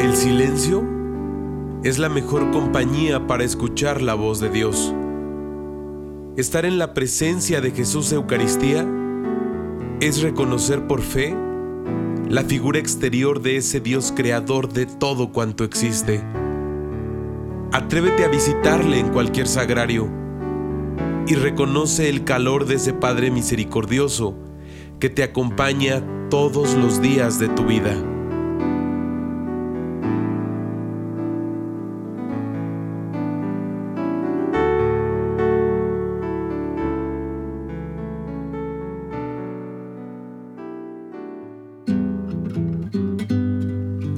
El silencio es la mejor compañía para escuchar la voz de Dios. Estar en la presencia de Jesús Eucaristía es reconocer por fe la figura exterior de ese Dios creador de todo cuanto existe. Atrévete a visitarle en cualquier sagrario y reconoce el calor de ese Padre misericordioso que te acompaña todos los días de tu vida.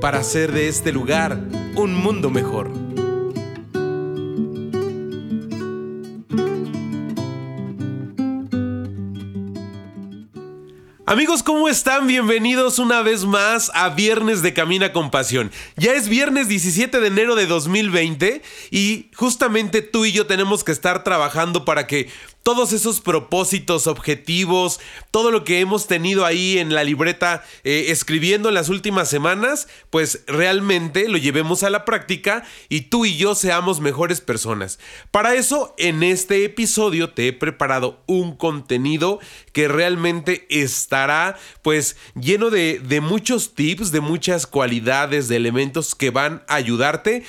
para hacer de este lugar un mundo mejor. Amigos, ¿cómo están? Bienvenidos una vez más a Viernes de Camina con Pasión. Ya es viernes 17 de enero de 2020 y justamente tú y yo tenemos que estar trabajando para que todos esos propósitos, objetivos, todo lo que hemos tenido ahí en la libreta eh, escribiendo en las últimas semanas, pues realmente lo llevemos a la práctica y tú y yo seamos mejores personas. Para eso, en este episodio te he preparado un contenido que realmente estará pues lleno de, de muchos tips, de muchas cualidades, de elementos que van a ayudarte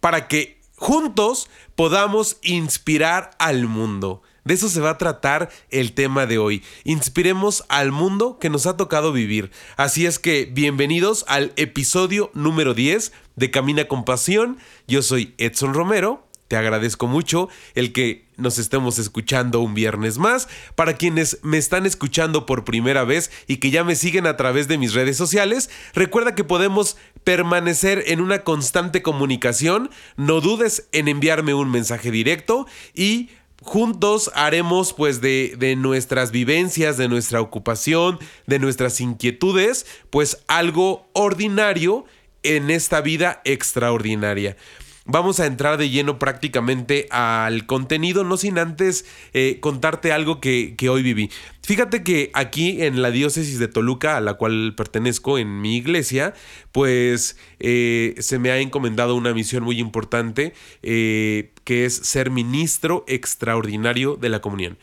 para que juntos podamos inspirar al mundo. De eso se va a tratar el tema de hoy. Inspiremos al mundo que nos ha tocado vivir. Así es que bienvenidos al episodio número 10 de Camina con Pasión. Yo soy Edson Romero. Te agradezco mucho el que nos estemos escuchando un viernes más. Para quienes me están escuchando por primera vez y que ya me siguen a través de mis redes sociales, recuerda que podemos permanecer en una constante comunicación. No dudes en enviarme un mensaje directo y juntos haremos pues de, de, nuestras vivencias, de nuestra ocupación, de nuestras inquietudes, pues algo ordinario en esta vida extraordinaria. Vamos a entrar de lleno prácticamente al contenido, no sin antes eh, contarte algo que, que, hoy viví. Fíjate que aquí en la diócesis de Toluca, a la cual pertenezco en mi iglesia, pues eh, se me ha encomendado una misión muy importante, eh, que es ser ministro extraordinario de la comunión.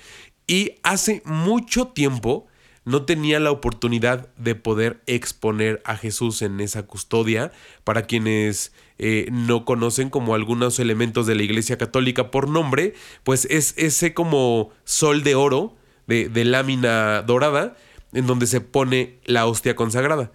Y hace mucho tiempo no tenía la oportunidad de poder exponer a Jesús en esa custodia. Para quienes eh, no conocen como algunos elementos de la Iglesia Católica por nombre, pues es ese como sol de oro, de, lámina dorada, en donde se pone la hostia consagrada.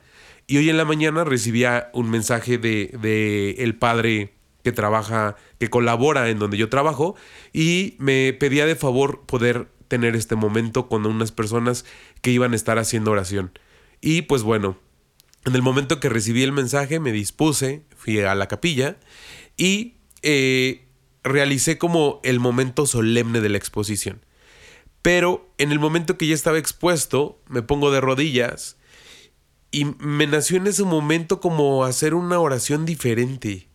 Y hoy en la mañana recibía un mensaje de, de el padre que trabaja, que colabora en donde yo trabajo, y me pedía de favor poder tener este momento con unas personas que iban a estar haciendo oración. Y pues bueno, en el momento que recibí el mensaje me dispuse, fui a la capilla y eh, realicé como el momento solemne de la exposición. Pero en el momento que ya estaba expuesto, me pongo de rodillas y me nació en ese momento como hacer una oración diferente.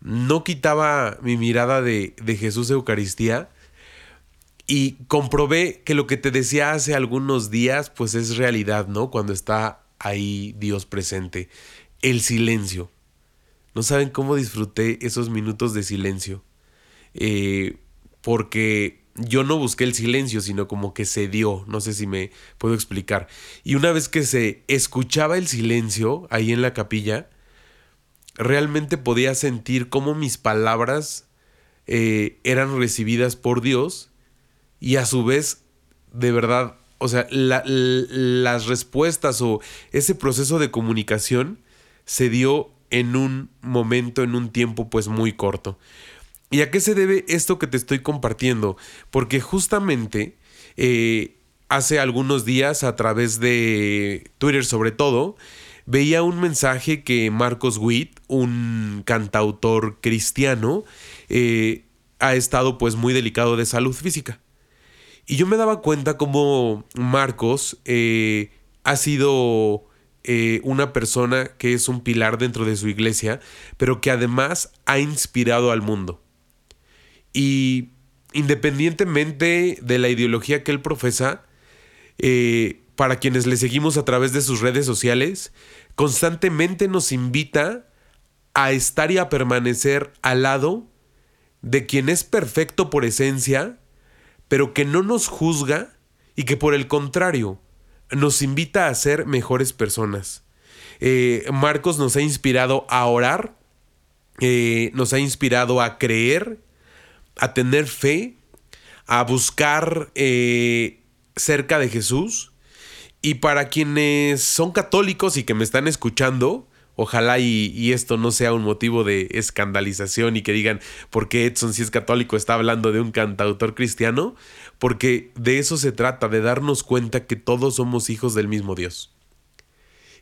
No quitaba mi mirada de, de Jesús Eucaristía, y comprobé que lo que te decía hace algunos días, pues es realidad, ¿no? Cuando está ahí Dios presente. El silencio. No saben cómo disfruté esos minutos de silencio. Eh, porque yo no busqué el silencio, sino como que se dio. No sé si me puedo explicar. Y una vez que se escuchaba el silencio ahí en la capilla, realmente podía sentir cómo mis palabras eh, eran recibidas por Dios y a su vez, de verdad, o sea, las respuestas o ese proceso de comunicación se dio en un momento, en un tiempo pues muy corto. ¿Y a qué se debe esto que te estoy compartiendo? Porque justamente eh, hace algunos días a través de Twitter sobre todo, veía un mensaje que Marcos Witt, un cantautor cristiano, eh, ha estado pues muy delicado de salud física. Y yo me daba cuenta como Marcos eh, ha sido eh, una persona que es un pilar dentro de su iglesia, pero que además ha inspirado al mundo. Y independientemente de la ideología que él profesa, eh, para quienes le seguimos a través de sus redes sociales, constantemente nos invita a estar y a permanecer al lado de quien es perfecto por esencia, pero que no nos juzga y que por el contrario nos invita a ser mejores personas. Eh, Marcos nos ha inspirado a orar, eh, nos ha inspirado a creer, a tener fe, a buscar eh, cerca de Jesús. Y para quienes son católicos y que me están escuchando, ojalá y, esto no sea un motivo de escandalización y que digan, ¿por qué Edson si es católico está hablando de un cantautor cristiano? Porque de eso se trata, de darnos cuenta que todos somos hijos del mismo Dios.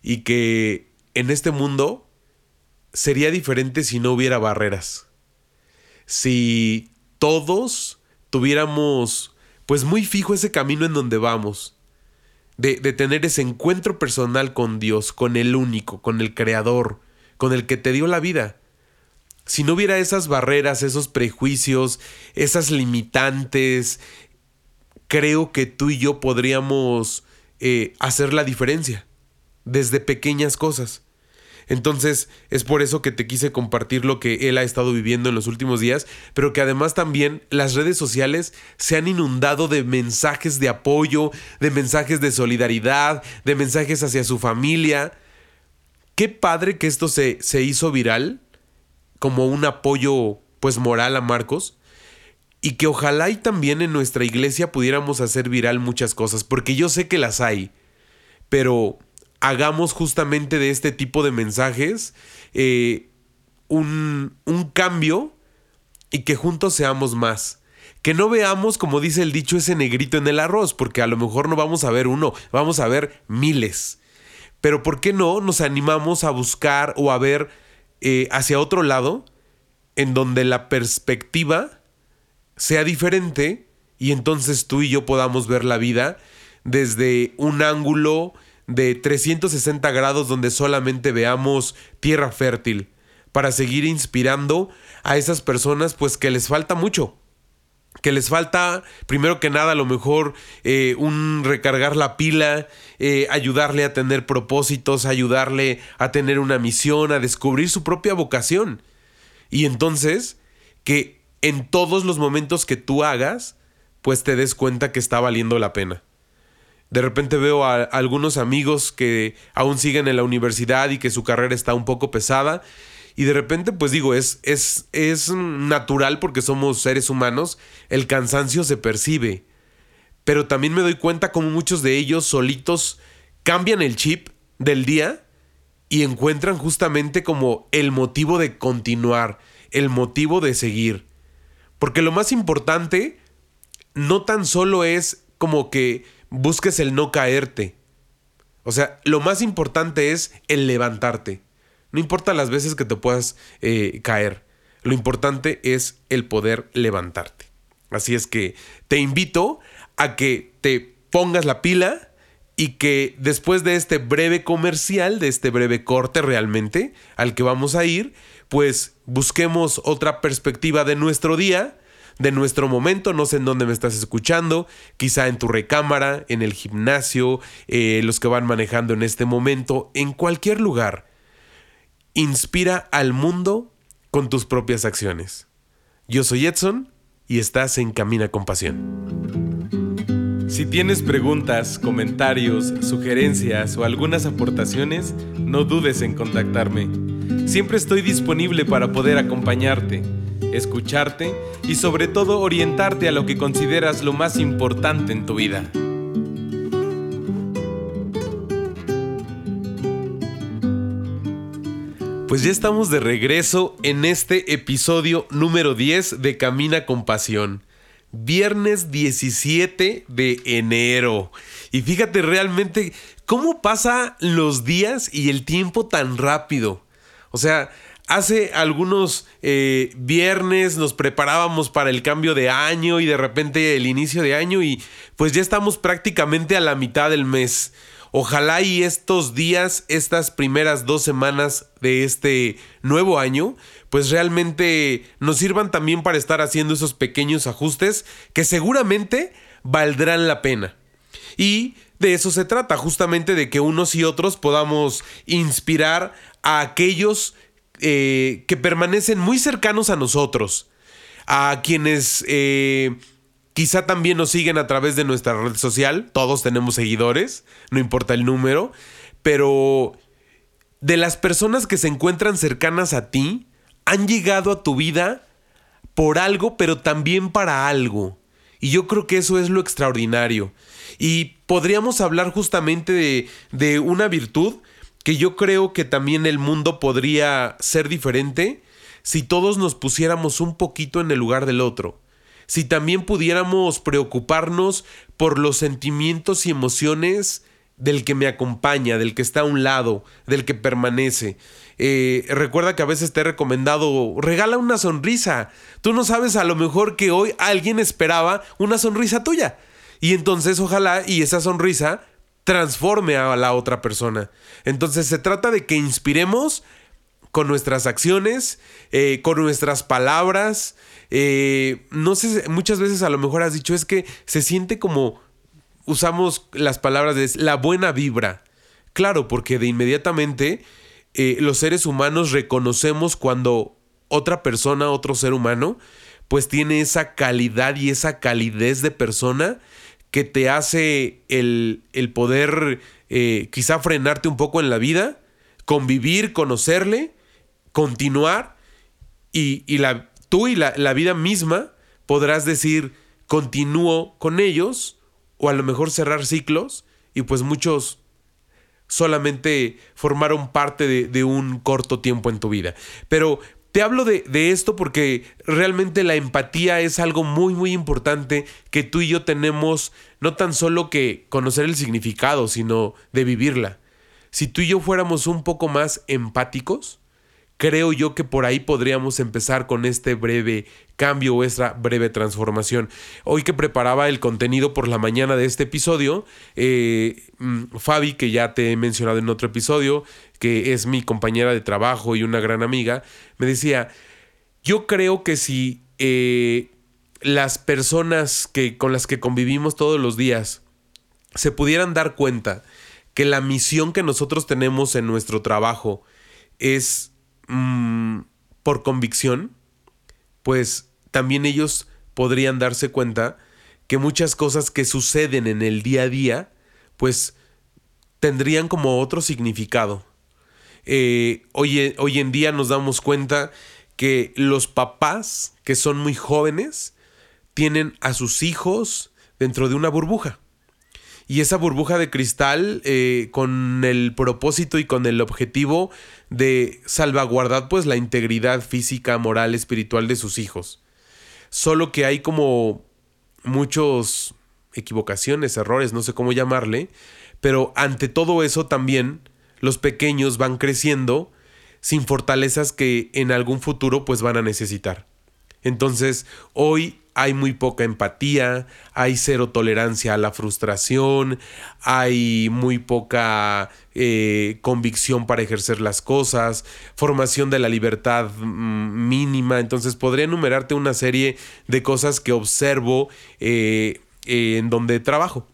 Y que en este mundo sería diferente si no hubiera barreras. Si todos tuviéramos pues muy fijo ese camino en donde vamos, de, tener ese encuentro personal con Dios, con el único, con el Creador, con el que te dio la vida. Si no hubiera esas barreras, esos prejuicios, esas limitantes, creo que tú y yo podríamos eh, hacer la diferencia desde pequeñas cosas. Entonces es por eso que te quise compartir lo que él ha estado viviendo en los últimos días, pero que además también las redes sociales se han inundado de mensajes de apoyo, de mensajes de solidaridad, de mensajes hacia su familia. Qué padre que esto se, se hizo viral como un apoyo pues moral a Marcos y que ojalá y también en nuestra iglesia pudiéramos hacer viral muchas cosas, porque yo sé que las hay, pero hagamos justamente de este tipo de mensajes eh, un, un cambio y que juntos seamos más. Que no veamos, como dice el dicho, ese negrito en el arroz, porque a lo mejor no vamos a ver uno, vamos a ver miles. Pero ¿por qué no nos animamos a buscar o a ver eh, hacia otro lado, en donde la perspectiva sea diferente y entonces tú y yo podamos ver la vida desde un ángulo de 360 grados donde solamente veamos tierra fértil, para seguir inspirando a esas personas pues que les falta mucho. Que les falta, primero que nada, a lo mejor eh, un recargar la pila, eh, ayudarle a tener propósitos, ayudarle a tener una misión, a descubrir su propia vocación. Y entonces, que en todos los momentos que tú hagas, pues te des cuenta que está valiendo la pena. De repente veo a, algunos amigos que aún siguen en la universidad y que su carrera está un poco pesada. Y de repente, pues digo, es, es, es natural porque somos seres humanos, el cansancio se percibe. Pero también me doy cuenta como muchos de ellos solitos cambian el chip del día y encuentran justamente como el motivo de continuar, el motivo de seguir. Porque lo más importante no tan solo es como que busques el no caerte. O sea, lo más importante es el levantarte. No importa las veces que te puedas eh, caer. Lo importante es el poder levantarte. Así es que te invito a que te pongas la pila y que después de este breve comercial, de este breve corte realmente al que vamos a ir, pues busquemos otra perspectiva de nuestro día de nuestro momento. No sé en dónde me estás escuchando, quizá en tu recámara, en el gimnasio, eh, los que van manejando en este momento, en cualquier lugar. Inspira al mundo con tus propias acciones. Yo soy Edson y estás en Camina con Pasión. Si tienes preguntas, comentarios, sugerencias o algunas aportaciones, no dudes en contactarme. Siempre estoy disponible para poder acompañarte escucharte y sobre todo orientarte a lo que consideras lo más importante en tu vida. Pues ya estamos de regreso en este episodio número 10 de Camina con Pasión. viernes 17 de enero. Y fíjate realmente cómo pasan los días y el tiempo tan rápido. O sea, hace algunos eh, viernes nos preparábamos para el cambio de año y de repente el inicio de año y pues ya estamos prácticamente a la mitad del mes. Ojalá y estos días, estas primeras dos semanas de este nuevo año, pues realmente nos sirvan también para estar haciendo esos pequeños ajustes que seguramente valdrán la pena. Y de eso se trata, justamente de que unos y otros podamos inspirar a aquellos eh, que permanecen muy cercanos a nosotros, a quienes eh, quizá también nos siguen a través de nuestra red social, todos tenemos seguidores, no importa el número, pero de las personas que se encuentran cercanas a ti, han llegado a tu vida por algo, pero también para algo. Y yo creo que eso es lo extraordinario. Y podríamos hablar justamente de, de una virtud que yo creo que también el mundo podría ser diferente si todos nos pusiéramos un poquito en el lugar del otro. Si también pudiéramos preocuparnos por los sentimientos y emociones del que me acompaña, del que está a un lado, del que permanece. Eh, recuerda que a veces te he recomendado, regala una sonrisa. Tú no sabes a lo mejor que hoy alguien esperaba una sonrisa tuya. Y entonces ojalá y esa sonrisa transforme a la otra persona. Entonces se trata de que inspiremos con nuestras acciones, eh, con nuestras palabras. Eh, no sé, muchas veces a lo mejor has dicho es que se siente como usamos las palabras de la buena vibra. Claro, porque de inmediatamente eh, los seres humanos reconocemos cuando otra persona, otro ser humano, pues tiene esa calidad y esa calidez de persona que te hace el, el poder eh, quizá frenarte un poco en la vida, convivir, conocerle, continuar y, y la, tú y la, la vida misma podrás decir, continúo con ellos o a lo mejor cerrar ciclos y pues muchos solamente formaron parte de, de, un corto tiempo en tu vida. Pero te hablo de, esto porque realmente la empatía es algo muy muy importante que tú y yo tenemos no tan solo que conocer el significado, sino de vivirla. Si tú y yo fuéramos un poco más empáticos, creo yo que por ahí podríamos empezar con este breve cambio o esta breve transformación. Hoy que preparaba el contenido por la mañana de este episodio, eh, mm, Fabi, que ya te he mencionado en otro episodio, que es mi compañera de trabajo y una gran amiga, me decía, yo creo que si eh, las personas que, con las que convivimos todos los días se pudieran dar cuenta que la misión que nosotros tenemos en nuestro trabajo es mmm, por convicción, pues también ellos podrían darse cuenta que muchas cosas que suceden en el día a día, pues tendrían como otro significado. Eh, hoy en día nos damos cuenta que los papás que son muy jóvenes tienen a sus hijos dentro de una burbuja y esa burbuja de cristal eh, con el propósito y con el objetivo de salvaguardar pues la integridad física, moral, espiritual de sus hijos. Solo que hay como muchos equivocaciones, errores, no sé cómo llamarle, pero ante todo eso también los pequeños van creciendo sin fortalezas que en algún futuro pues van a necesitar. Entonces, hoy hay muy poca empatía, hay cero tolerancia a la frustración, hay muy poca eh, convicción para ejercer las cosas, formación de la libertad mm, mínima. Entonces podría enumerarte una serie de cosas que observo eh, en donde trabajo.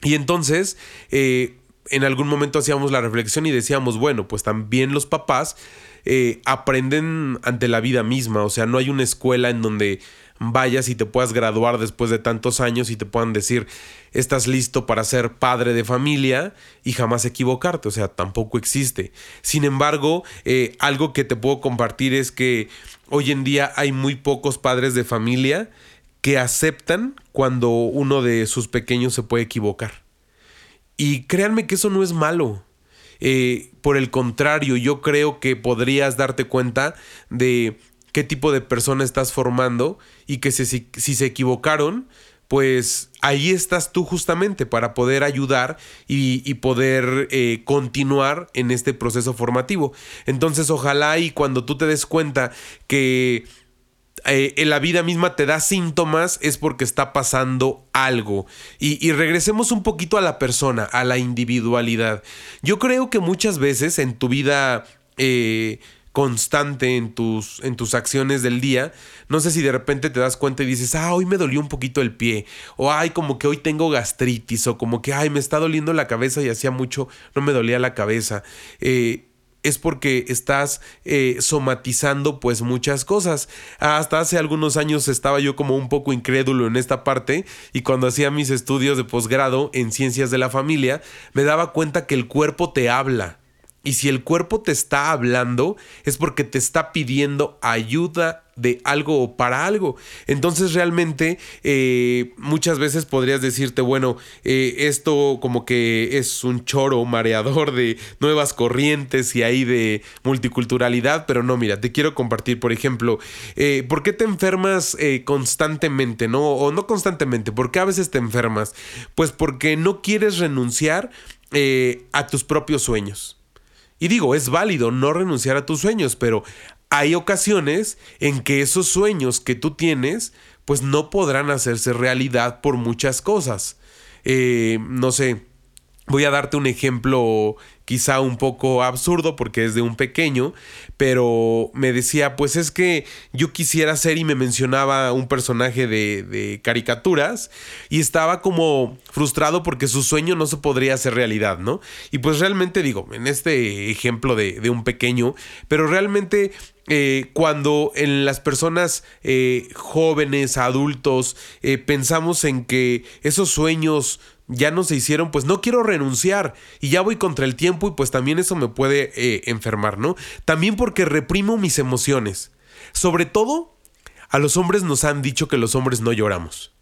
Y entonces, eh, en algún momento hacíamos la reflexión y decíamos, bueno, pues también los papás aprenden ante la vida misma, o sea, no hay una escuela en donde vayas y te puedas graduar después de tantos años y te puedan decir, estás listo para ser padre de familia y jamás equivocarte, o sea, tampoco existe. Sin embargo, eh, algo que te puedo compartir es que hoy en día hay muy pocos padres de familia que aceptan cuando uno de sus pequeños se puede equivocar. Y créanme que eso no es malo. Eh, por el contrario, yo creo que podrías darte cuenta de qué tipo de persona estás formando y que si, si se equivocaron, pues ahí estás tú justamente para poder ayudar y, poder eh, continuar en este proceso formativo. Entonces ojalá y cuando tú te des cuenta que eh, en la vida misma te da síntomas es porque está pasando algo. Y, regresemos un poquito a la persona, a la individualidad. Yo creo que muchas veces en tu vida... Eh, constante en tus, en tus acciones del día. No sé si de repente te das cuenta y dices, ah, hoy me dolió un poquito el pie, o ay, como que hoy tengo gastritis, o como que, ay, me está doliendo la cabeza y hacía mucho, no me dolía la cabeza. Eh, es porque estás eh, somatizando pues muchas cosas. Hasta hace algunos años estaba yo como un poco incrédulo en esta parte y cuando hacía mis estudios de posgrado en ciencias de la familia me daba cuenta que el cuerpo te habla y si el cuerpo te está hablando, es porque te está pidiendo ayuda de algo o para algo. Entonces realmente eh, muchas veces podrías decirte, bueno, eh, esto como que es un choro mareador de nuevas corrientes y ahí de multiculturalidad, pero no, mira, te quiero compartir, por ejemplo, eh, ¿por qué te enfermas constantemente? ¿No? O no constantemente, ¿por qué a veces te enfermas? Pues porque no quieres renunciar a tus propios sueños. Y digo, es válido no renunciar a tus sueños, pero hay ocasiones en que esos sueños que tú tienes, pues no podrán hacerse realidad por muchas cosas. Eh, no sé, voy a darte un ejemplo quizá un poco absurdo porque es de un pequeño, pero me decía, pues es que yo quisiera ser y me mencionaba un personaje de, caricaturas y estaba como frustrado porque su sueño no se podría hacer realidad, ¿no? Y pues realmente digo, en este ejemplo de, un pequeño, pero realmente eh, cuando en las personas eh, jóvenes, adultos, eh, pensamos en que esos sueños ya no se hicieron, pues no quiero renunciar y ya voy contra el tiempo y pues también eso me puede eh, enfermar, ¿no? También porque reprimo mis emociones. Sobre todo, a los hombres nos han dicho que los hombres no lloramos.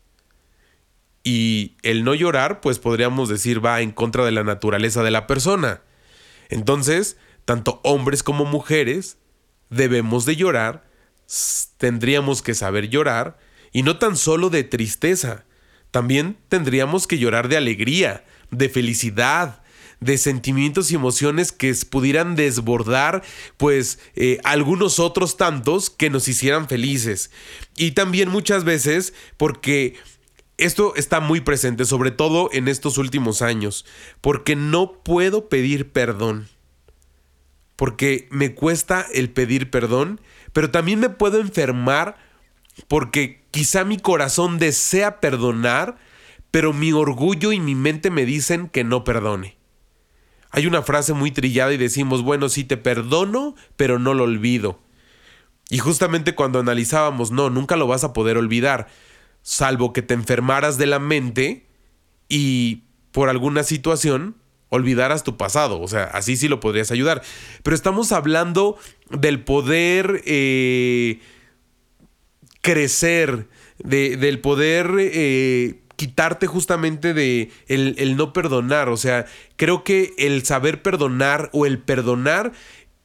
Y el no llorar, pues podríamos decir, va en contra de la naturaleza de la persona. Entonces, tanto hombres como mujeres debemos de llorar, tendríamos que saber llorar, y no tan solo de tristeza, también tendríamos que llorar de alegría, de felicidad, de sentimientos y emociones que pudieran desbordar pues eh, algunos otros tantos que nos hicieran felices. Y también muchas veces porque esto está muy presente, sobre todo en estos últimos años, porque no puedo pedir perdón. Porque me cuesta el pedir perdón, pero también me puedo enfermar porque quizá mi corazón desea perdonar, pero mi orgullo y mi mente me dicen que no perdone. Hay una frase muy trillada y decimos, bueno, sí te perdono, pero no lo olvido. Y justamente cuando analizábamos, no, nunca lo vas a poder olvidar, salvo que te enfermaras de la mente y por alguna situación olvidaras tu pasado. O sea, así sí lo podrías ayudar. Pero estamos hablando del poder eh, crecer, de, del poder eh, quitarte justamente de el, no perdonar. O sea, creo que el saber perdonar o el perdonar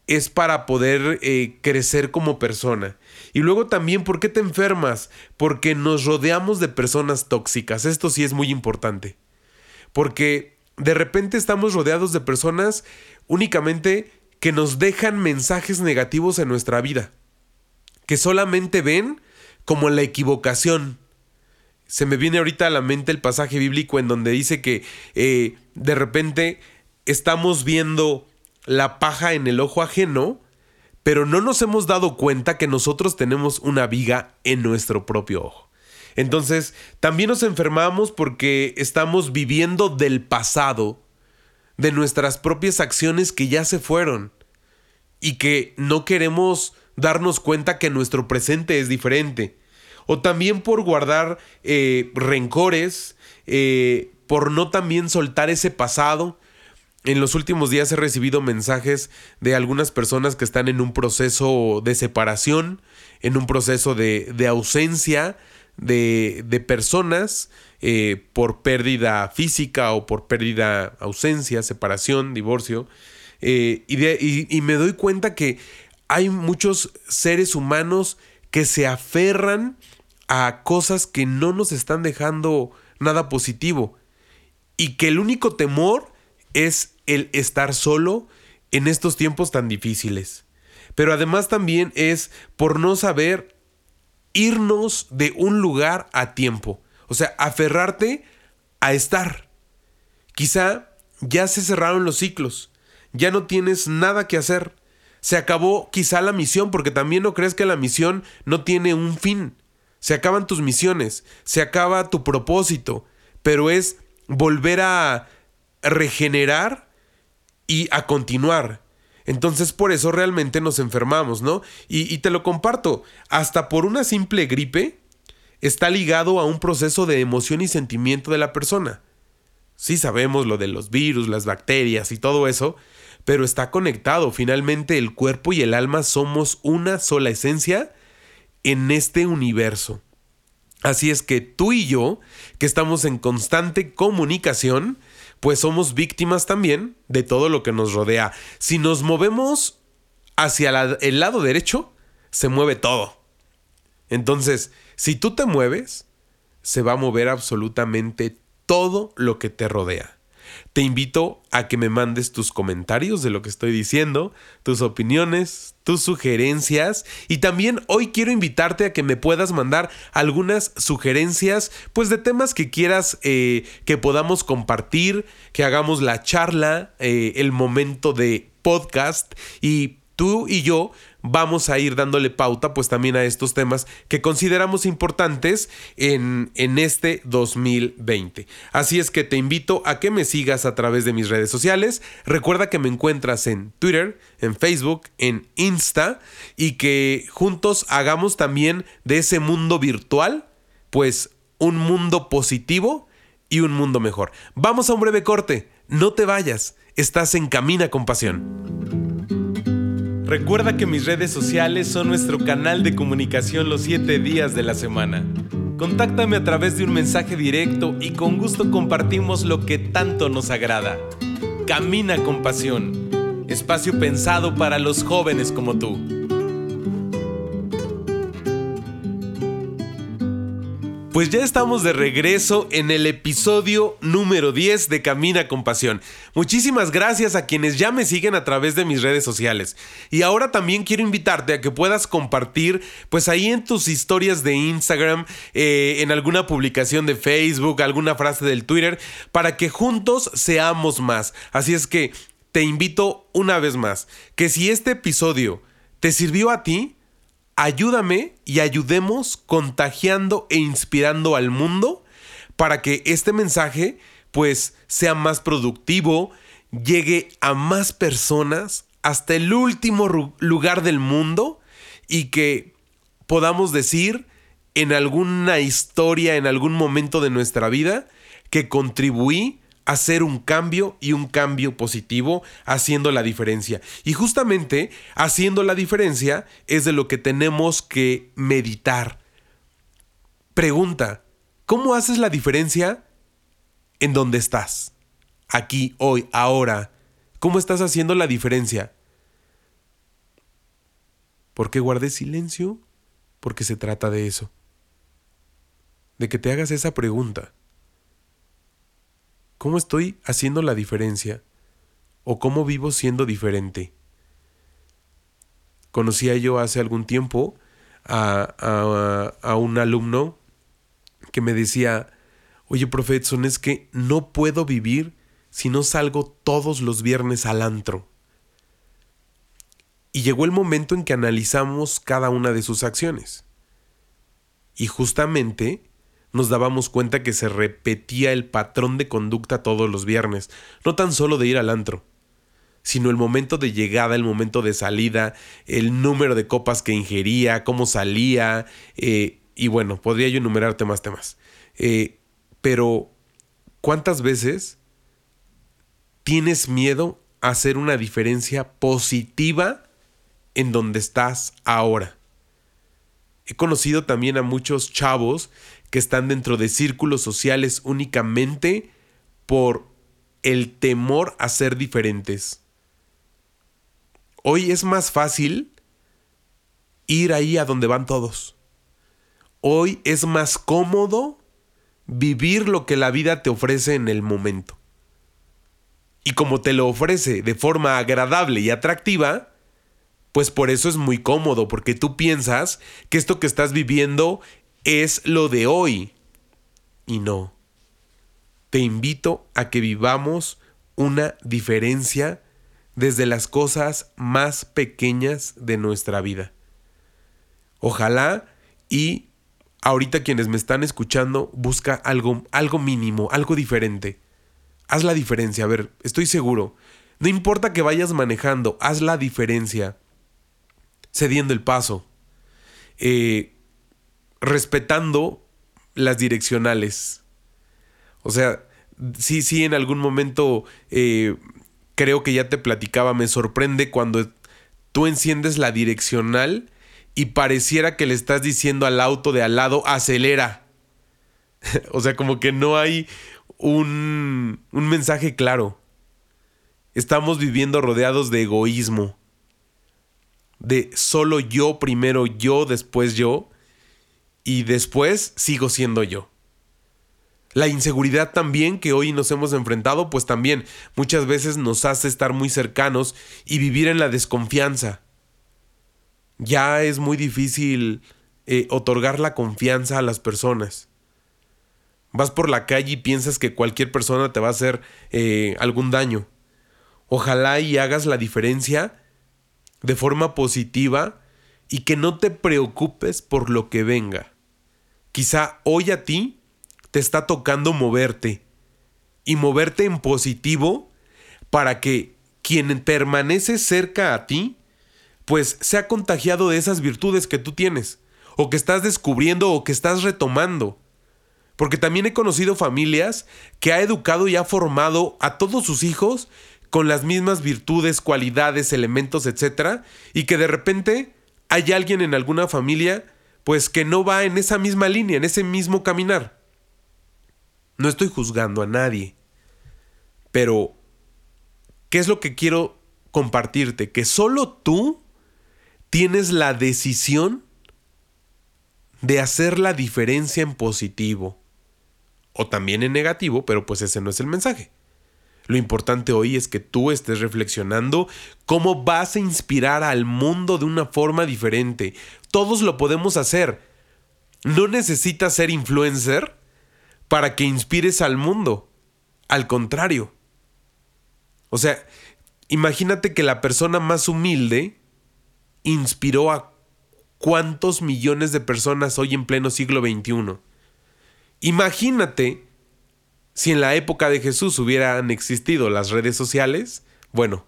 es para poder eh, crecer como persona. Y luego también, ¿por qué te enfermas? Porque nos rodeamos de personas tóxicas. Esto sí es muy importante. Porque de repente estamos rodeados de personas únicamente que nos dejan mensajes negativos en nuestra vida. Que solamente ven como la equivocación. Se me viene ahorita a la mente el pasaje bíblico en donde dice que eh, de repente estamos viendo la paja en el ojo ajeno, pero no nos hemos dado cuenta que nosotros tenemos una viga en nuestro propio ojo. Entonces, también nos enfermamos porque estamos viviendo del pasado, de nuestras propias acciones que ya se fueron y que no queremos darnos cuenta que nuestro presente es diferente o también por guardar eh, rencores, eh, por no también soltar ese pasado. En los últimos días he recibido mensajes de algunas personas que están en un proceso de separación, en un proceso de, ausencia de, personas eh, por pérdida física o por pérdida, ausencia, separación, divorcio. y, y me doy cuenta que hay muchos seres humanos que se aferran a cosas que no nos están dejando nada positivo y que el único temor es el estar solo en estos tiempos tan difíciles. Pero además también es por no saber irnos de un lugar a tiempo. O sea, aferrarte a estar. Quizá ya se cerraron los ciclos, ya no tienes nada que hacer. Se acabó quizá la misión, porque también no crees que la misión no tiene un fin. Se acaban tus misiones, se acaba tu propósito, pero es volver a regenerar y a continuar. Entonces por eso realmente nos enfermamos, ¿no? Y, te lo comparto, hasta por una simple gripe está ligado a un proceso de emoción y sentimiento de la persona. Sí sabemos lo de los virus, las bacterias y todo eso, pero está conectado. Finalmente el cuerpo y el alma somos una sola esencia en este universo. Así es que tú y yo, que estamos en constante comunicación, pues somos víctimas también de todo lo que nos rodea. Si nos movemos hacia el lado derecho, se mueve todo. Entonces, si tú te mueves, se va a mover absolutamente todo lo que te rodea. Te invito a que me mandes tus comentarios de lo que estoy diciendo, tus opiniones, tus sugerencias. Y también hoy quiero invitarte a que me puedas mandar algunas sugerencias pues de temas que quieras eh, que podamos compartir, que hagamos la charla, eh, el momento de podcast. Y tú y yo vamos a ir dándole pauta pues también a estos temas que consideramos importantes en, en este 2020. Así es que te invito a que me sigas a través de mis redes sociales. Recuerda que me encuentras en Twitter, en Facebook, en Insta y que juntos hagamos también de ese mundo virtual pues un mundo positivo y un mundo mejor. Vamos a un breve corte. No te vayas. Estás en Camina con Pasión. Recuerda que mis redes sociales son nuestro canal de comunicación los 7 días de la semana. Contáctame a través de un mensaje directo y con gusto compartimos lo que tanto nos agrada. Camina con pasión. Espacio pensado para los jóvenes como tú. Pues ya estamos de regreso en el episodio número 10 de Camina con Pasión. Muchísimas gracias a quienes ya me siguen a través de mis redes sociales. Y ahora también quiero invitarte a que puedas compartir, pues ahí en tus historias de Instagram, eh, en alguna publicación de Facebook, alguna frase del Twitter, para que juntos seamos más. Así es que te invito una vez más, que si este episodio te sirvió a ti, ayúdame y ayudemos contagiando e inspirando al mundo para que este mensaje pues sea más productivo, llegue a más personas hasta el último lugar del mundo y que podamos decir en alguna historia, en algún momento de nuestra vida, que contribuí hacer un cambio y un cambio positivo haciendo la diferencia. Y justamente haciendo la diferencia es de lo que tenemos que meditar. Pregunta, ¿cómo haces la diferencia en donde estás? Aquí, hoy, ahora. ¿Cómo estás haciendo la diferencia? ¿Por qué guardes silencio? Porque se trata de eso. De que te hagas esa pregunta. ¿Cómo estoy haciendo la diferencia? ¿O cómo vivo siendo diferente? Conocía yo hace algún tiempo a, a, un alumno que me decía, oye, profesor, es que no puedo vivir si no salgo todos los viernes al antro. Y llegó el momento en que analizamos cada una de sus acciones. Y justamente nos dábamos cuenta que se repetía el patrón de conducta todos los viernes, no tan solo de ir al antro, sino el momento de llegada, el momento de salida, el número de copas que ingería, cómo salía, eh, y bueno, podría yo enumerarte más temas. Eh, pero, ¿cuántas veces tienes miedo a hacer una diferencia positiva en donde estás ahora? He conocido también a muchos chavos que están dentro de círculos sociales únicamente por el temor a ser diferentes. Hoy es más fácil ir ahí a donde van todos. Hoy es más cómodo vivir lo que la vida te ofrece en el momento. Y como te lo ofrece de forma agradable y atractiva, pues por eso es muy cómodo, porque tú piensas que esto que estás viviendo es lo de hoy. Y no. Te invito a que vivamos una diferencia desde las cosas más pequeñas de nuestra vida. Ojalá y ahorita quienes me están escuchando busca algo, algo mínimo, algo diferente. Haz la diferencia, a ver, estoy seguro. No importa que vayas manejando, haz la diferencia. Cediendo el paso. Eh, respetando las direccionales. O sea, sí, sí, en algún momento eh, creo que ya te platicaba, me sorprende cuando tú enciendes la direccional y pareciera que le estás diciendo al auto de al lado, acelera. o sea, como que no hay un, un mensaje claro. Estamos viviendo rodeados de egoísmo. De solo yo, primero yo, después yo. Y después sigo siendo yo. La inseguridad también que hoy nos hemos enfrentado, pues también muchas veces nos hace estar muy cercanos y vivir en la desconfianza ya es muy difícil eh, otorgar la confianza a las personas. Vas por la calle y piensas que cualquier persona te va a hacer eh, algún daño. Ojalá y hagas la diferencia de forma positiva y que no te preocupes por lo que venga. Quizá hoy a ti te está tocando moverte y moverte en positivo para que quien permanece cerca a ti pues se ha contagiado de esas virtudes que tú tienes, o que estás descubriendo o que estás retomando. Porque también he conocido familias que ha educado y ha formado a todos sus hijos con las mismas virtudes, cualidades, elementos, etc. Y que de repente hay alguien en alguna familia pues que no va en esa misma línea, en ese mismo caminar. No estoy juzgando a nadie. Pero, ¿qué es lo que quiero compartirte? Que solo tú tienes la decisión de hacer la diferencia en positivo o también en negativo, pero pues ese no es el mensaje. Lo importante hoy es que tú estés reflexionando cómo vas a inspirar al mundo de una forma diferente. Todos lo podemos hacer. No necesitas ser influencer para que inspires al mundo. Al contrario. O sea, imagínate que la persona más humilde inspiró a cuántos millones de personas hoy en pleno siglo XXI. Imagínate si en la época de Jesús hubieran existido las redes sociales, bueno,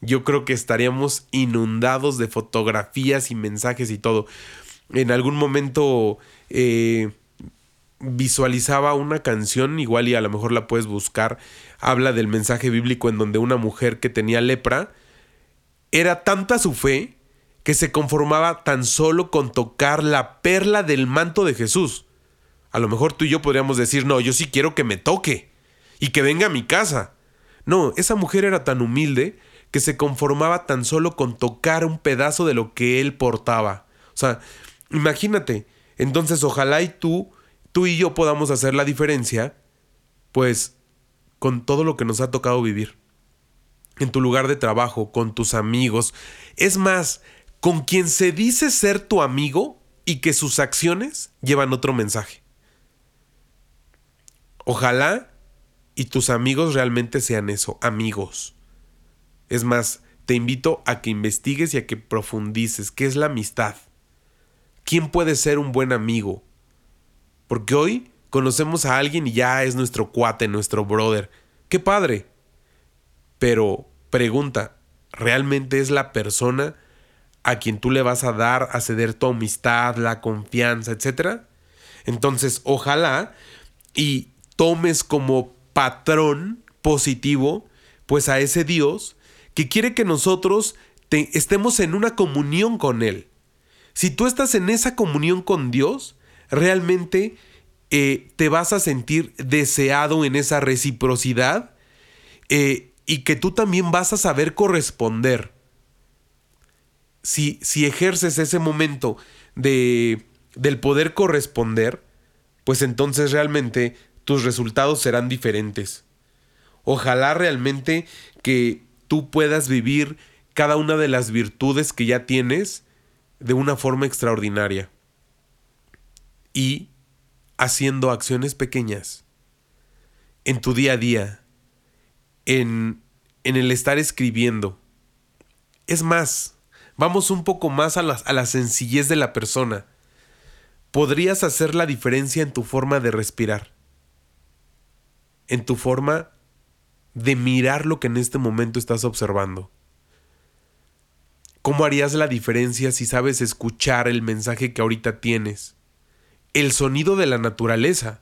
yo creo que estaríamos inundados de fotografías y mensajes y todo. En algún momento eh, visualizaba una canción, igual y a lo mejor la puedes buscar, habla del mensaje bíblico en donde una mujer que tenía lepra, era tanta su fe que se conformaba tan solo con tocar la perla del manto de Jesús. A lo mejor tú y yo podríamos decir, no, yo sí quiero que me toque y que venga a mi casa. No, esa mujer era tan humilde que se conformaba tan solo con tocar un pedazo de lo que él portaba. O sea, imagínate, entonces ojalá y tú, tú y yo podamos hacer la diferencia, pues, con todo lo que nos ha tocado vivir. En tu lugar de trabajo, con tus amigos. Es más, con quien se dice ser tu amigo y que sus acciones llevan otro mensaje. Ojalá y tus amigos realmente sean eso, amigos. Es más, te invito a que investigues y a que profundices qué es la amistad. ¿Quién puede ser un buen amigo? Porque hoy conocemos a alguien y ya es nuestro cuate, nuestro brother. ¡Qué padre! Pero pregunta, ¿realmente es la persona a quien tú le vas a dar a ceder tu amistad, la confianza, etc. Entonces, ojalá y tomes como patrón positivo pues a ese Dios que quiere que nosotros estemos en una comunión con Él. Si tú estás en esa comunión con Dios, realmente eh, te vas a sentir deseado en esa reciprocidad eh, y que tú también vas a saber corresponder. si, si ejerces ese momento de, del poder corresponder, pues entonces realmente tus resultados serán diferentes. Ojalá realmente que tú puedas vivir cada una de las virtudes que ya tienes de una forma extraordinaria. Y haciendo acciones pequeñas en tu día a día, en, en el estar escribiendo. Es más, vamos un poco más a la, a la sencillez de la persona. Podrías hacer la diferencia en tu forma de respirar, en tu forma de mirar lo que en este momento estás observando. ¿Cómo harías la diferencia si sabes escuchar el mensaje que ahorita tienes? El sonido de la naturaleza.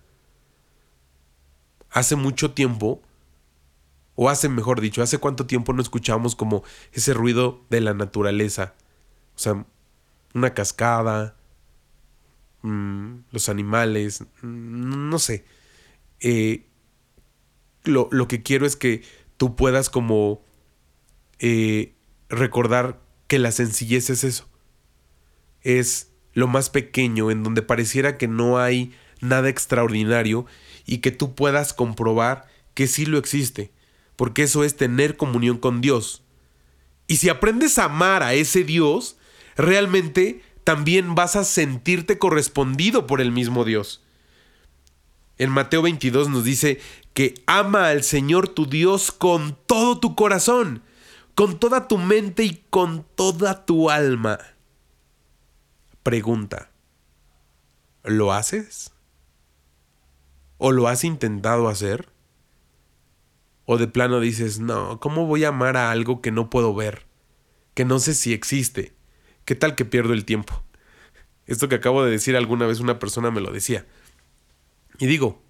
Hace mucho tiempo, o hace mejor dicho, hace cuánto tiempo no escuchamos como ese ruido de la naturaleza. O sea, una cascada, mmm, los animales, mmm, no sé. Eh, lo, lo, que quiero es que tú puedas como eh, recordar que la sencillez es eso. Es lo más pequeño en donde pareciera que no hay nada extraordinario y que tú puedas comprobar que sí lo existe, porque eso es tener comunión con Dios. Y si aprendes a amar a ese Dios, realmente también vas a sentirte correspondido por el mismo Dios. En Mateo 22 nos dice que ama al Señor tu Dios con todo tu corazón, con toda tu mente y con toda tu alma. Pregunta, ¿lo haces? ¿O lo has intentado hacer? ¿O de plano dices, no, ¿cómo voy a amar a algo que no puedo ver? Que no sé si existe. ¿Qué tal que pierdo el tiempo? Esto que acabo de decir alguna vez una persona me lo decía. Y digo,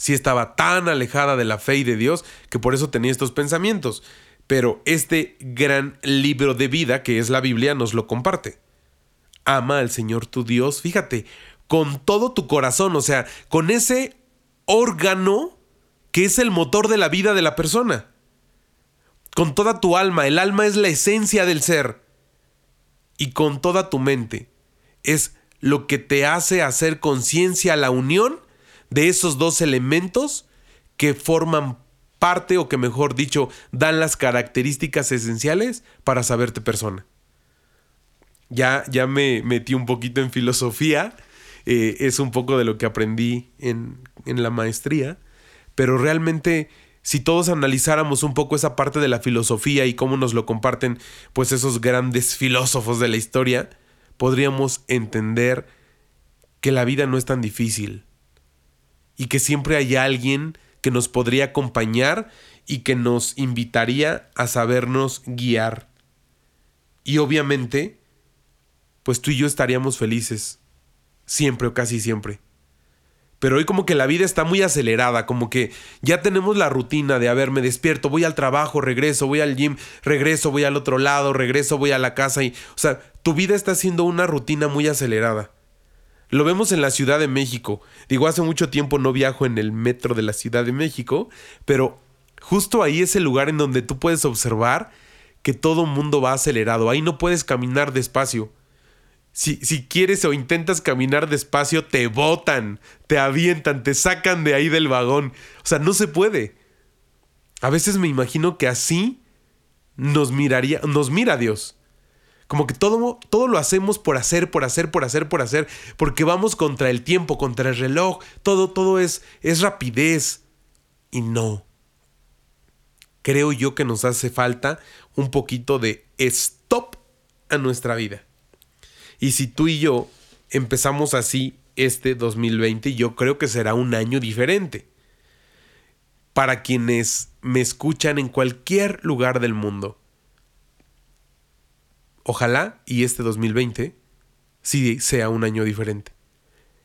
si estaba tan alejada de la fe y de Dios que por eso tenía estos pensamientos. Pero este gran libro de vida que es la Biblia nos lo comparte. Ama al Señor tu Dios, fíjate, con todo tu corazón, o sea, con ese órgano que es el motor de la vida de la persona. Con toda tu alma, el alma es la esencia del ser. Y con toda tu mente es lo que te hace hacer conciencia la unión de esos dos elementos que forman parte o que mejor dicho dan las características esenciales para saberte persona. Ya, ya me metí un poquito en filosofía, eh, es un poco de lo que aprendí en, en la maestría, pero realmente si todos analizáramos un poco esa parte de la filosofía y cómo nos lo comparten pues esos grandes filósofos de la historia, podríamos entender que la vida no es tan difícil y que siempre hay alguien que nos podría acompañar y que nos invitaría a sabernos guiar. Y obviamente, pues tú y yo estaríamos felices, siempre o casi siempre. Pero hoy como que la vida está muy acelerada, como que ya tenemos la rutina de, a ver, me despierto, voy al trabajo, regreso, voy al gym, regreso, voy al otro lado, regreso, voy a la casa y, o sea, tu vida está siendo una rutina muy acelerada. Lo vemos en la Ciudad de México. Digo, hace mucho tiempo no viajo en el metro de la Ciudad de México, pero justo ahí es el lugar en donde tú puedes observar que todo mundo va acelerado. Ahí no puedes caminar despacio. Si, si, quieres o intentas caminar despacio, te botan, te avientan, te sacan de ahí del vagón. O sea, no se puede. A veces me imagino que así nos miraría, nos mira Dios. Como que todo, todo lo hacemos por hacer, por hacer, por hacer, por hacer, porque vamos contra el tiempo, contra el reloj. Todo, todo es, es rapidez. Y no. Creo yo que nos hace falta un poquito de stop a nuestra vida. Y si tú y yo empezamos así este 2020, yo creo que será un año diferente. Para quienes me escuchan en cualquier lugar del mundo. Ojalá y este 2020 sí sea un año diferente.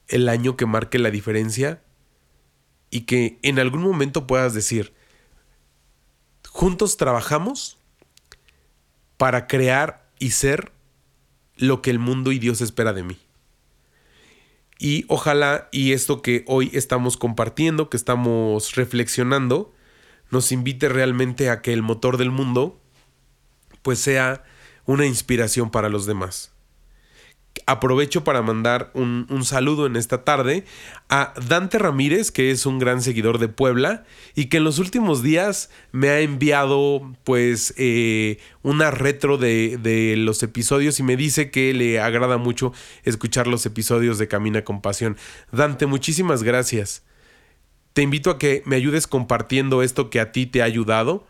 El año que marque la diferencia y que en algún momento puedas decir, juntos trabajamos para crear y ser lo que el mundo y Dios espera de mí. Y ojalá y esto que hoy estamos compartiendo, que estamos reflexionando, nos invite realmente a que el motor del mundo pues sea una inspiración para los demás. Aprovecho para mandar un, saludo en esta tarde a Dante Ramírez, que es un gran seguidor de Puebla y que en los últimos días me ha enviado pues eh, una retro de, de, los episodios y me dice que le agrada mucho escuchar los episodios de Camina con Pasión. Dante, muchísimas gracias. Te invito a que me ayudes compartiendo esto que a ti te ha ayudado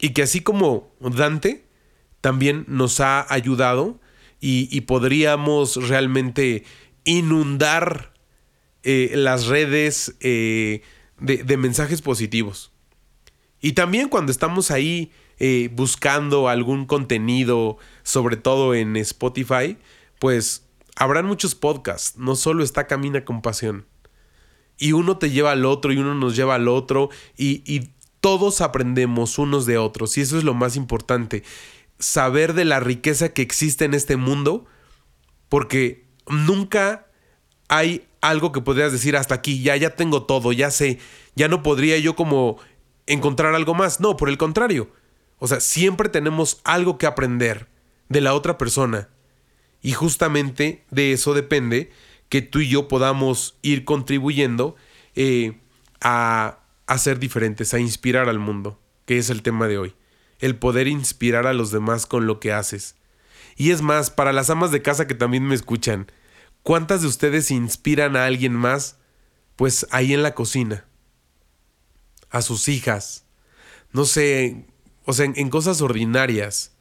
y que así como Dante también nos ha ayudado y, podríamos realmente inundar eh, las redes eh, de, mensajes positivos. Y también cuando estamos ahí eh, buscando algún contenido, sobre todo en Spotify, pues habrán muchos podcasts, no solo está Camina con Pasión. Y uno te lleva al otro y uno nos lleva al otro y, y todos aprendemos unos de otros y eso es lo más importante saber de la riqueza que existe en este mundo, porque nunca hay algo que podrías decir hasta aquí, ya, ya tengo todo, ya sé, ya no podría yo como encontrar algo más. No, por el contrario. O sea, siempre tenemos algo que aprender de la otra persona. Y justamente de eso depende que tú y yo podamos ir contribuyendo eh, a, ser diferentes, a inspirar al mundo, que es el tema de hoy el poder inspirar a los demás con lo que haces. Y es más, para las amas de casa que también me escuchan, ¿cuántas de ustedes inspiran a alguien más? Pues ahí en la cocina, a sus hijas, no sé, o sea, en, cosas ordinarias.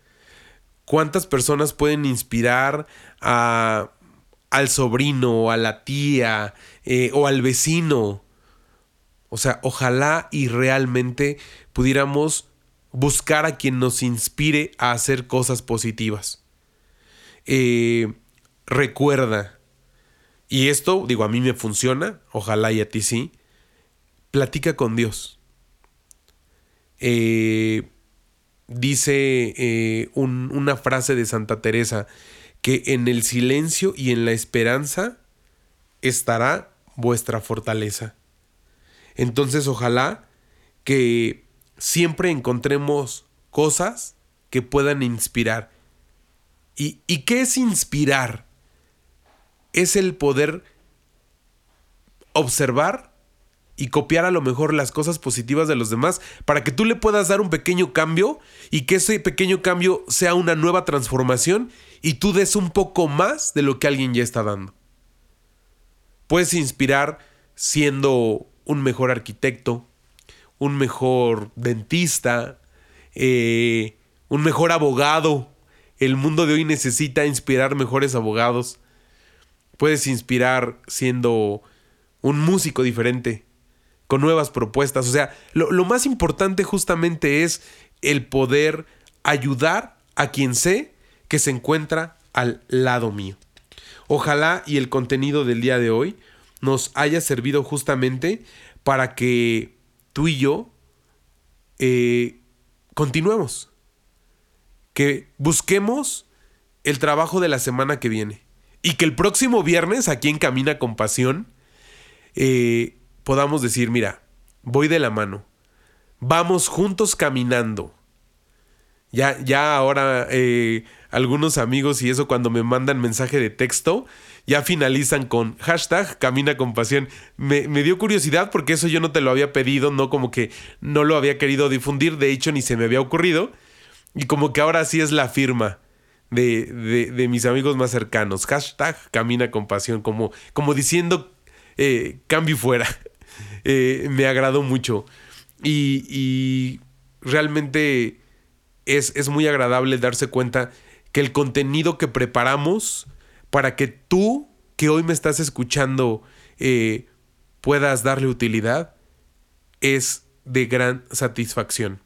¿Cuántas personas pueden inspirar a, al sobrino, a la tía eh, o al vecino? O sea, ojalá y realmente pudiéramos buscar a quien nos inspire a hacer cosas positivas. Eh, recuerda, y esto, digo, a mí me funciona, ojalá y a ti sí, platica con Dios. Eh, dice eh, una frase de Santa Teresa, que en el silencio y en la esperanza estará vuestra fortaleza. Entonces, ojalá que siempre encontremos cosas que puedan inspirar. ¿Y, ¿Y, qué es inspirar? Es el poder observar y copiar a lo mejor las cosas positivas de los demás para que tú le puedas dar un pequeño cambio y que ese pequeño cambio sea una nueva transformación y tú des un poco más de lo que alguien ya está dando. Puedes inspirar siendo un mejor arquitecto, un mejor dentista, eh, un mejor abogado. El mundo de hoy necesita inspirar mejores abogados. Puedes inspirar siendo un músico diferente, con nuevas propuestas. O sea, lo, lo más importante justamente es el poder ayudar a quien sé que se encuentra al lado mío. Ojalá y el contenido del día de hoy nos haya servido justamente para que tú y yo eh, continuemos. Que busquemos el trabajo de la semana que viene. Y que el próximo viernes, aquí en Camina con Pasión, eh, podamos decir, mira, voy de la mano. Vamos juntos caminando. Ya, ya ahora eh, algunos amigos y eso cuando me mandan mensaje de texto, ya finalizan con hashtag Camina con Pasión. Me, dio curiosidad porque eso yo no te lo había pedido, no como que no lo había querido difundir, de hecho ni se me había ocurrido. Y como que ahora sí es la firma de, de, mis amigos más cercanos. Hashtag Camina con Pasión, como, como diciendo eh, cambio fuera. Eh, me agradó mucho. Y, y realmente es, es muy agradable darse cuenta que el contenido que preparamos para que tú, que hoy me estás escuchando, eh, puedas darle utilidad, es de gran satisfacción.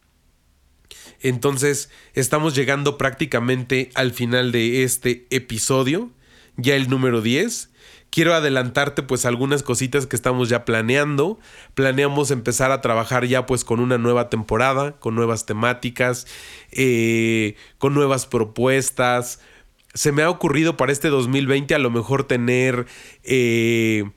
Entonces, estamos llegando prácticamente al final de este episodio, ya el número 10. Quiero adelantarte pues algunas cositas que estamos ya planeando. Planeamos empezar a trabajar ya pues con una nueva temporada, con nuevas temáticas, eh, con nuevas propuestas, se me ha ocurrido para este 2020 a lo mejor tener eh,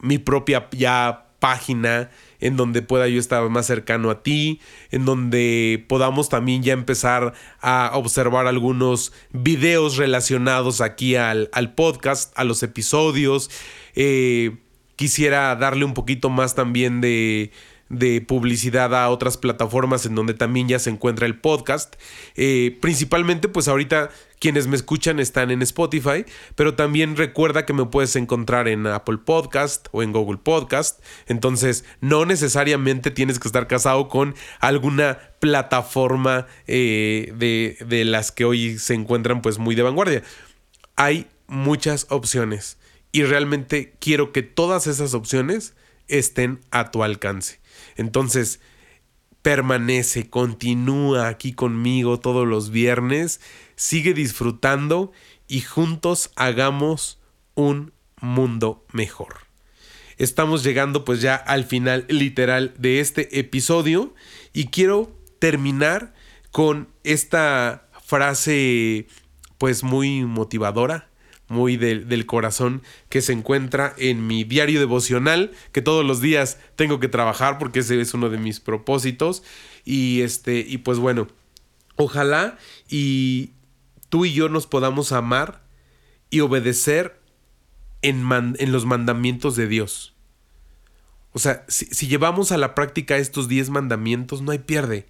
mi propia ya página en donde pueda yo estar más cercano a ti, en donde podamos también ya empezar a observar algunos videos relacionados aquí al, al podcast, a los episodios. Eh, quisiera darle un poquito más también de, de publicidad a otras plataformas en donde también ya se encuentra el podcast. Eh, principalmente, pues ahorita quienes me escuchan están en Spotify, pero también recuerda que me puedes encontrar en Apple Podcast o en Google Podcast. Entonces, no necesariamente tienes que estar casado con alguna plataforma eh, de, de las que hoy se encuentran pues muy de vanguardia. Hay muchas opciones y realmente quiero que todas esas opciones estén a tu alcance. Entonces, permanece, continúa aquí conmigo todos los viernes, sigue disfrutando y juntos hagamos un mundo mejor. Estamos llegando pues ya al final literal de este episodio y quiero terminar con esta frase pues muy motivadora muy del corazón que se encuentra en mi diario devocional, que todos los días tengo que trabajar porque ese es uno de mis propósitos. Y este, y pues bueno, ojalá y tú y yo nos podamos amar y obedecer en, en los mandamientos de Dios. O sea, si, si llevamos a la práctica estos diez mandamientos, no hay pierde.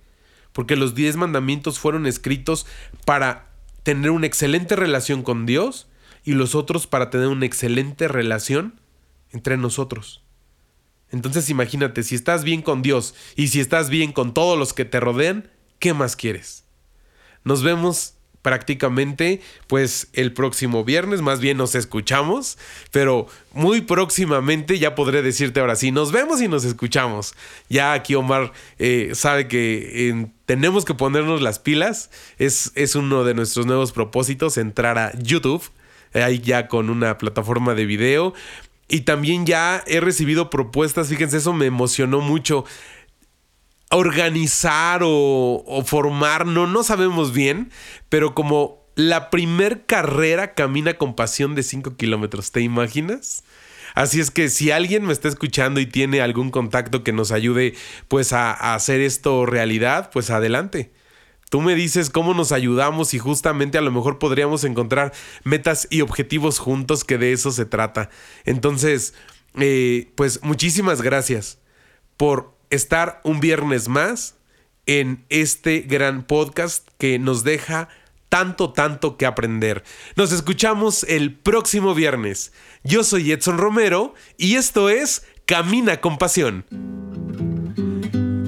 Porque los diez mandamientos fueron escritos para tener una excelente relación con Dios y los otros para tener una excelente relación entre nosotros. Entonces imagínate, si estás bien con Dios y si estás bien con todos los que te rodean, ¿qué más quieres? Nos vemos prácticamente pues el próximo viernes, más bien nos escuchamos, pero muy próximamente ya podré decirte ahora sí, nos vemos y nos escuchamos. Ya aquí Omar eh, sabe que tenemos que ponernos las pilas, es, es uno de nuestros nuevos propósitos, entrar a YouTube ahí ya con una plataforma de video. Y también ya he recibido propuestas, fíjense, eso me emocionó mucho. Organizar o, formar, no, no sabemos bien, pero como la primer carrera camina con pasión de 5 kilómetros, ¿te imaginas? Así es que si alguien me está escuchando y tiene algún contacto que nos ayude pues a, a hacer esto realidad, pues adelante. Tú me dices cómo nos ayudamos y justamente a lo mejor podríamos encontrar metas y objetivos juntos, que de eso se trata. Entonces, eh, pues muchísimas gracias por estar un viernes más en este gran podcast que nos deja tanto, tanto que aprender. Nos escuchamos el próximo viernes. Yo soy Edson Romero y esto es Camina con Pasión